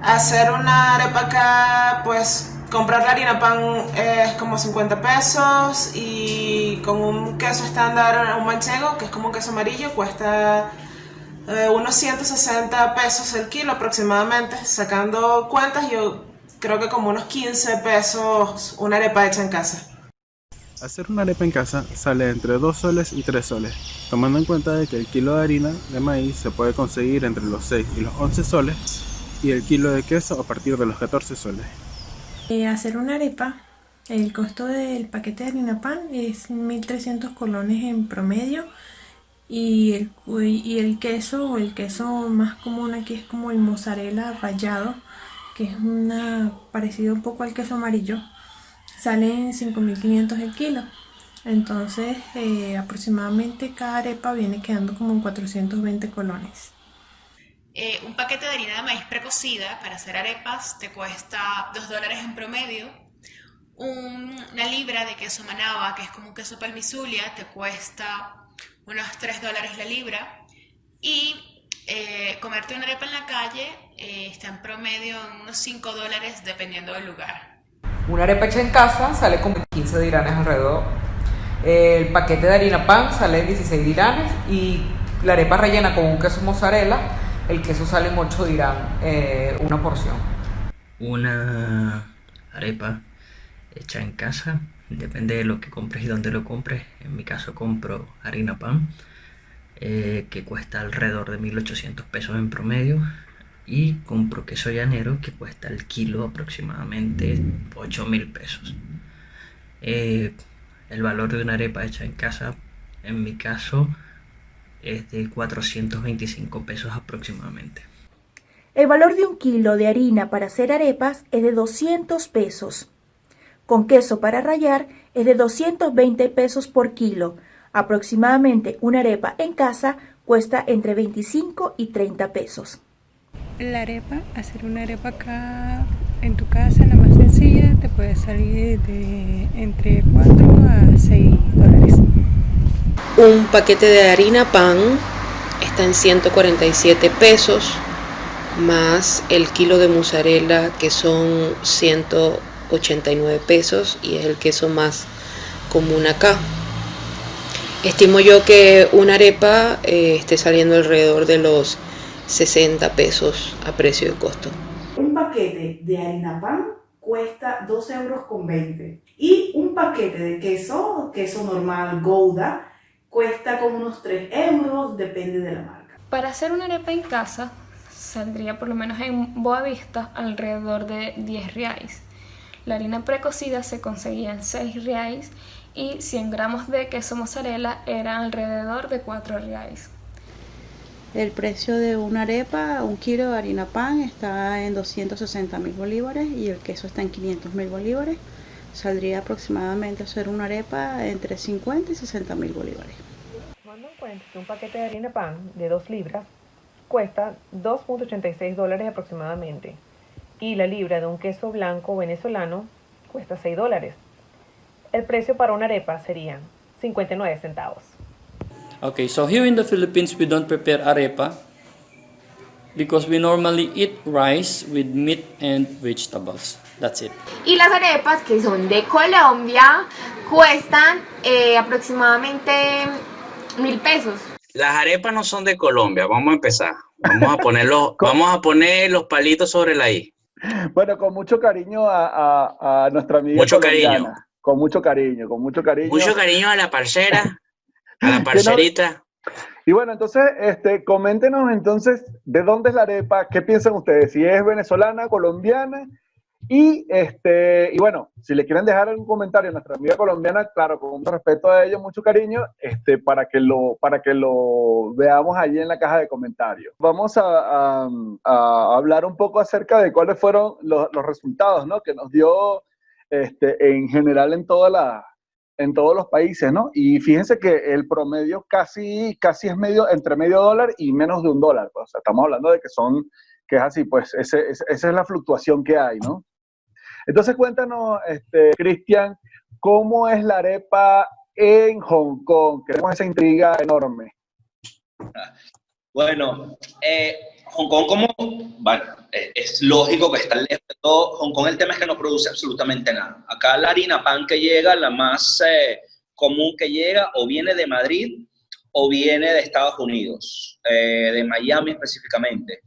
Hacer una arepa acá, pues comprar la harina pan es como 50 pesos y con un queso estándar, un manchego, que es como un queso amarillo, cuesta eh, unos 160 pesos el kilo aproximadamente. Sacando cuentas, yo creo que como unos 15 pesos una arepa hecha en casa. Hacer una arepa en casa sale entre 2 soles y 3 soles, tomando en cuenta de que el kilo de harina de maíz se puede conseguir entre los 6 y los 11 soles y el kilo de queso a partir de los 14 soles. Eh, hacer una arepa, el costo del paquete de harina pan es 1.300 colones en promedio y el, queso el queso más común aquí es como el mozzarella rallado que es una parecido un poco al queso amarillo sale en 5.500 el kilo entonces eh, aproximadamente cada arepa viene quedando como en 420 colones eh, un paquete de harina de maíz precocida para hacer arepas te cuesta 2 dólares en promedio una libra de queso manaba que es como un queso palmizulia te cuesta unos 3 dólares la libra. Y eh, comerte una arepa en la calle eh, está en promedio en unos 5 dólares dependiendo del lugar. Una arepa hecha en casa sale con 15 diranes alrededor. El paquete de harina pan sale en 16 diranes y la arepa rellena con un queso mozzarella, el queso sale en 8 dirán, eh, una porción. Una arepa hecha en casa depende de lo que compres y dónde lo compres. En mi caso compro harina pan, eh, que cuesta alrededor de 1800 pesos en promedio. Y compro queso llanero, que cuesta el kilo aproximadamente 8000 pesos. Eh, el valor de una arepa hecha en casa, en mi caso, es de 425 pesos aproximadamente. El valor de un kilo de harina para hacer arepas es de 200 pesos con queso para rallar es de 220 pesos por kilo. Aproximadamente una arepa en casa cuesta entre 25 y 30 pesos. La arepa, hacer una arepa acá en tu casa, la más sencilla, te puede salir de entre 4 a 6 dólares. Un paquete de harina pan está en 147 pesos, más el kilo de mozzarella que son 100 89 pesos y es el queso más común acá. Estimo yo que una arepa eh, esté saliendo alrededor de los 60 pesos a precio de costo. Un paquete de harina pan cuesta 2 euros con 20 y un paquete de queso, queso normal Gouda, cuesta como unos 3 euros, depende de la marca. Para hacer una arepa en casa saldría por lo menos en Boavista alrededor de 10 reais. La harina precocida se conseguía en 6 reais y 100 gramos de queso mozzarella eran alrededor de 4 reais. El precio de una arepa, un kilo de harina pan, está en 260 mil bolívares y el queso está en 500 mil bolívares. Saldría aproximadamente a hacer una arepa entre 50 y 60 mil bolívares. Tomando en cuenta que un paquete de harina pan de 2 libras cuesta 2.86 dólares aproximadamente y la libra de un queso blanco venezolano cuesta 6 dólares. El precio para una arepa sería 59 centavos. Okay, so here in the Philippines we don't prepare arepa because we normally eat rice with meat and vegetables. That's it. Y las arepas que son de Colombia cuestan eh, aproximadamente mil pesos. Las arepas no son de Colombia, vamos a empezar. Vamos a poner los, vamos a poner los palitos sobre la I. Bueno, con mucho cariño a, a, a nuestra amiga. Mucho colombiana. cariño. Con mucho cariño, con mucho cariño. Mucho cariño a la parcera, a la parcerita. Y bueno, entonces, este, coméntenos entonces de dónde es la arepa, qué piensan ustedes, si es venezolana, colombiana, y este, y bueno, si le quieren dejar algún comentario a nuestra amiga colombiana, claro, con mucho respeto a ellos, mucho cariño, este, para que lo, para que lo veamos allí en la caja de comentarios. Vamos a, a- a hablar un poco acerca de cuáles fueron los, los resultados, ¿no? Que nos dio este, en general en toda la, en todos los países, ¿no? Y fíjense que el promedio casi, casi es medio, entre medio dólar y menos de un dólar. pues, o sea, estamos hablando de que son, que es así, pues ese- esa es la fluctuación que hay, ¿no? Entonces cuéntanos, este, Cristian, ¿cómo es la arepa en Hong Kong? Queremos esa intriga enorme. Bueno, eh, Hong Kong como, bueno, eh, es lógico que está lejos de todo. Hong Kong el tema es que no produce absolutamente nada. Acá la harina pan que llega, la más eh, común que llega, o viene de Madrid o viene de Estados Unidos, de Miami específicamente.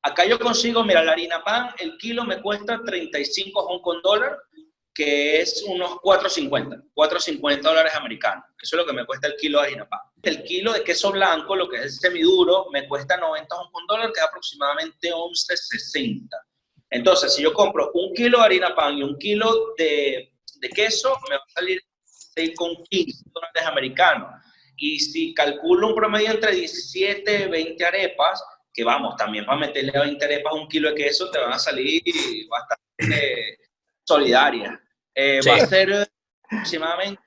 Acá yo consigo, mira, la harina pan, el kilo me cuesta 35 Hong Kong dólares, que es unos 4.50, 4.50 dólares americanos. Eso es lo que me cuesta el kilo de harina pan. El kilo de queso blanco, lo que es el semiduro, me cuesta 90 Hong Kong dólares, que es aproximadamente 11.60. Entonces, si yo compro un kilo de harina pan y un kilo de, de queso, me va a salir 6,15 dólares americanos. Y si calculo un promedio entre 17 y 20 arepas, que vamos, también para meterle a 20 arepas un kilo de queso, te van a salir bastante solidarias. Eh, Sí. Va a ser eh, aproximadamente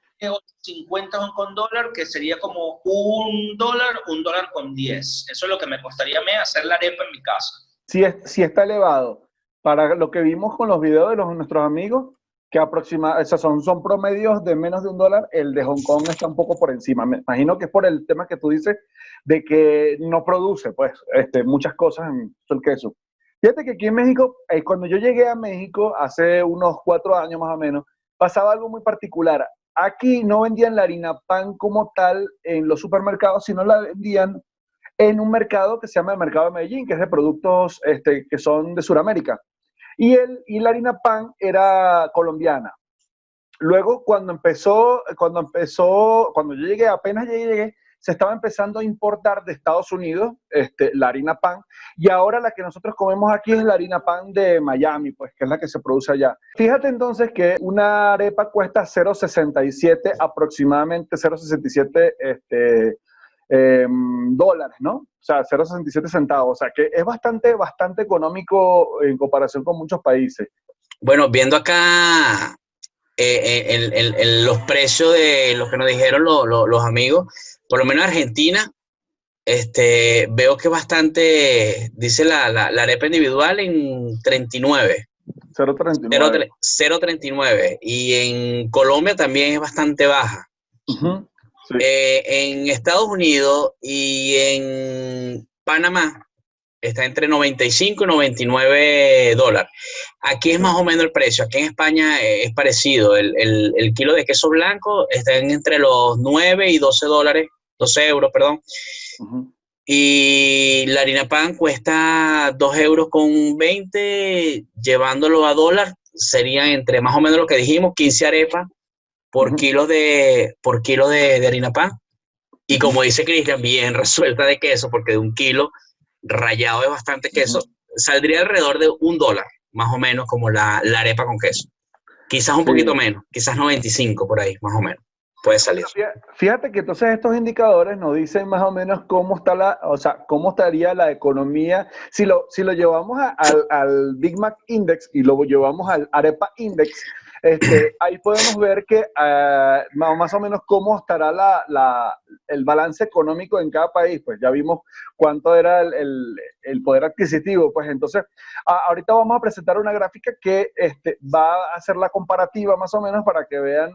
50 Hong Kong dólar, que sería como un dólar, un dólar con 10. Eso es lo que me costaría a mí hacer la arepa en mi casa. Si, es, si está elevado, para lo que vimos con los videos de los, nuestros amigos, que aproxima, o sea, son, son promedios de menos de un dólar, el de Hong Kong está un poco por encima. Me imagino que es por el tema que tú dices de que no produce, pues, este, muchas cosas en el queso. Fíjate que aquí en México, eh, cuando yo llegué a México hace unos cuatro años más o menos, pasaba algo muy particular. Aquí no vendían la harina pan como tal en los supermercados, sino la vendían en un mercado que se llama el mercado de Medellín, que es de productos este, que son de Sudamérica. Y, el, y la harina pan era colombiana. Luego, cuando empezó, cuando empezó, cuando yo llegué, apenas llegué, se estaba empezando a importar de Estados Unidos este, la harina pan. Y ahora la que nosotros comemos aquí es la harina pan de Miami, pues, que es la que se produce allá. Fíjate entonces que una arepa cuesta 0,67 aproximadamente, 0,67 este, em, dólares, ¿no? O sea, 0,67 centavos. O sea, que es bastante, bastante económico en comparación con muchos países. Bueno, viendo acá eh, eh, el- los precios de los que nos dijeron lo- lo- los amigos, por lo menos Argentina, este, veo que bastante, dice la, la, la arepa individual en 39. 0,39. 0.39 y en Colombia también es bastante baja. Eh, en Estados Unidos y en Panamá está entre 95 y 99 dólares. Aquí es más o menos el precio. Aquí en España eh, es parecido. El, el, kilo de queso blanco está entre los 9 y 12 dólares, 12 euros, perdón. Y la harina pan cuesta 2 euros con 20, llevándolo a dólar, sería entre más o menos lo que dijimos, 15 arepas por kilo de, por kilo de, de harina pan. Y como dice Cristian, bien resuelta de queso, porque de un kilo rayado de bastante queso, saldría alrededor de un dólar, más o menos, como la, arepa con queso. Quizás un poquito menos, quizás 95 por ahí, más o menos. Puede salir. Fíjate que entonces estos indicadores nos dicen más o menos cómo está la, o sea, cómo estaría la economía. Si lo, si lo llevamos al, al Big Mac Index y lo llevamos al Arepa Index, este, ahí podemos ver que uh, más o menos cómo estará el balance económico en cada país. Pues ya vimos cuánto era el, poder adquisitivo. Pues entonces, ahorita vamos a presentar una gráfica que este, va a hacer la comparativa más o menos para que vean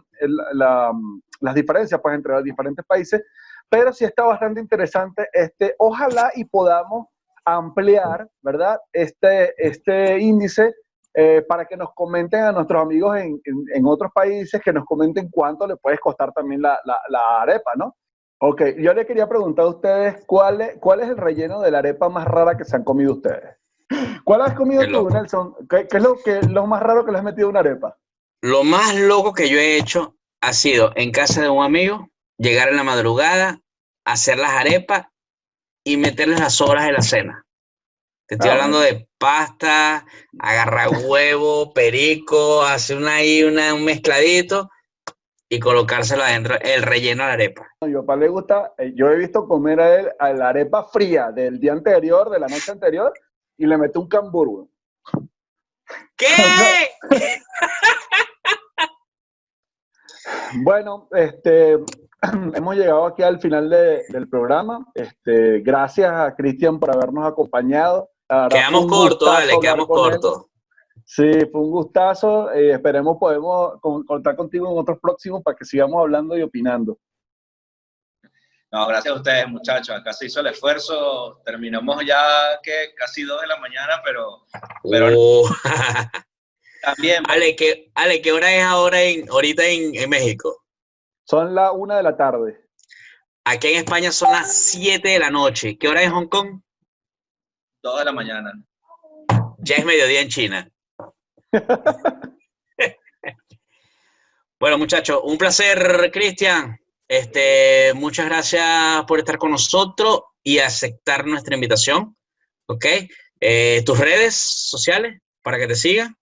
la, las diferencias pues, entre los diferentes países. Pero sí está bastante interesante. Este, ojalá y podamos ampliar, ¿verdad? Este, este índice eh, para que nos comenten a nuestros amigos en, en, otros países, que nos comenten cuánto le puede costar también la, la, arepa, ¿no? Ok, yo le quería preguntar a ustedes cuál es, cuál es el relleno de la arepa más rara que se han comido ustedes. ¿Cuál has comido tú, Nelson? ¿Qué, es lo, que, lo más raro que le has metido a una arepa? Lo más loco que yo he hecho ha sido en casa de un amigo, llegar en la madrugada, hacer las arepas y meterles las sobras de la cena. Te estoy ah, hablando de pasta, agarrar huevo, perico, hacer una ahí una, un mezcladito y colocárselo adentro, el relleno de la arepa. A mi papá le gusta, eh, yo he visto comer a él a la arepa fría del día anterior, de la noche anterior, y le mete un cambur. ¿Qué? bueno, este, hemos llegado aquí al final del programa. Este, gracias a Cristian por habernos acompañado. Quedamos cortos, dale, quedamos cortos. Sí, fue un gustazo. Eh, esperemos podemos contar contigo en otros próximos para que sigamos hablando y opinando. No, gracias a ustedes, muchachos. Acá se hizo el esfuerzo. Terminamos ya que casi dos de la mañana, pero. pero oh. también. Ale, ¿qué, Ale, ¿qué hora es ahora en, ahorita en, en México? Son las una de la tarde. Aquí en España son las siete de la noche. ¿Qué hora es Hong Kong? 2 de la mañana. Ya es mediodía en China. bueno, muchachos, un placer, Cristian. Este, muchas gracias por estar con nosotros y aceptar nuestra invitación. ¿Ok? Eh, ¿Tus redes sociales para que te sigan?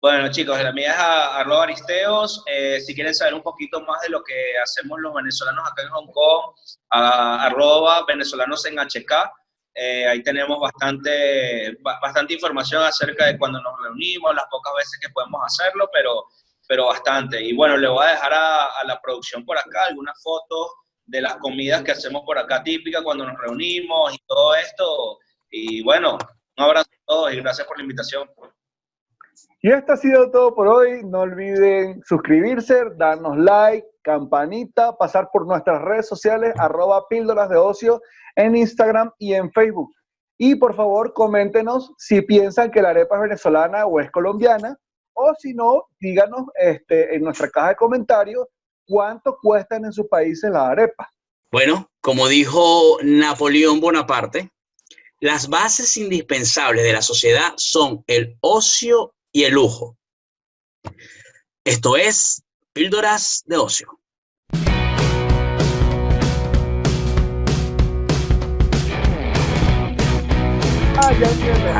Bueno, chicos, la mía es arroba aristeos. Eh, si quieren saber un poquito más de lo que hacemos los venezolanos acá en Hong Kong, arroba venezolanos en HK. Eh, ahí tenemos bastante, bastante información acerca de cuando nos reunimos, las pocas veces que podemos hacerlo, pero, pero bastante. Y bueno, le voy a dejar a, la producción por acá algunas fotos de las comidas que hacemos por acá típicas cuando nos reunimos y todo esto. Y bueno, un abrazo a todos y gracias por la invitación. Y esto ha sido todo por hoy. No olviden suscribirse, darnos like, campanita, pasar por nuestras redes sociales, arroba píldoras de ocio en Instagram y en Facebook. Y por favor, coméntenos si piensan que la arepa es venezolana o es colombiana, o si no, díganos este, en nuestra caja de comentarios cuánto cuestan en sus países las arepas. Bueno, como dijo Napoleón Bonaparte, las bases indispensables de la sociedad son el ocio y el lujo. Esto es Píldoras de Ocio. Ah, ya entiendo.